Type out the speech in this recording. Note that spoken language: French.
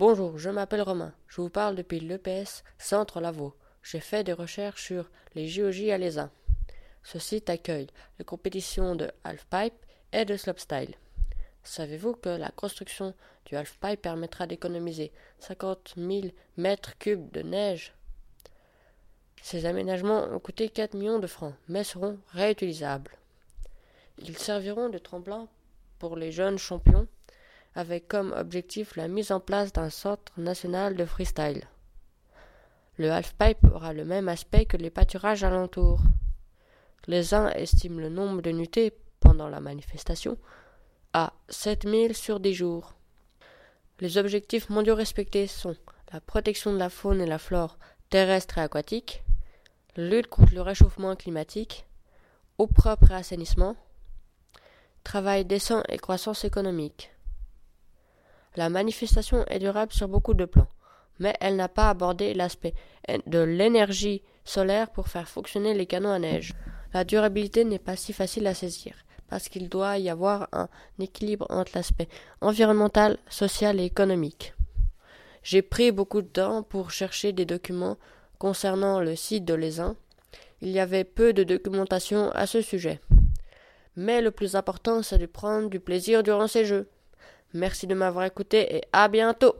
Bonjour, je m'appelle Romain. Je vous parle depuis l'EPS Centre Lavaux. J'ai fait des recherches sur les JOJ alézins. Ce site accueille les compétitions de halfpipe et de slopestyle. Savez-vous que la construction du halfpipe permettra d'économiser 50 000 mètres cubes de neige? Ces aménagements ont coûté 4 millions de francs, mais seront réutilisables. Ils serviront de tremplin pour les jeunes champions avec comme objectif la mise en place d'un centre national de freestyle. Le halfpipe aura le même aspect que les pâturages alentours. Les uns estiment le nombre de nuitées pendant la manifestation à 7000 sur 10 jours. Les objectifs mondiaux respectés sont la protection de la faune et la flore terrestre et aquatique, lutte contre le réchauffement climatique, eau propre et assainissement, travail décent et croissance économique. La manifestation est durable sur beaucoup de plans, mais elle n'a pas abordé l'aspect de l'énergie solaire pour faire fonctionner les canons à neige. La durabilité n'est pas si facile à saisir, parce qu'il doit y avoir un équilibre entre l'aspect environnemental, social et économique. J'ai pris beaucoup de temps pour chercher des documents concernant le site de l'ESIN. Il y avait peu de documentation à ce sujet. Mais le plus important, c'est de prendre du plaisir durant ces jeux. Merci de m'avoir écouté et à bientôt.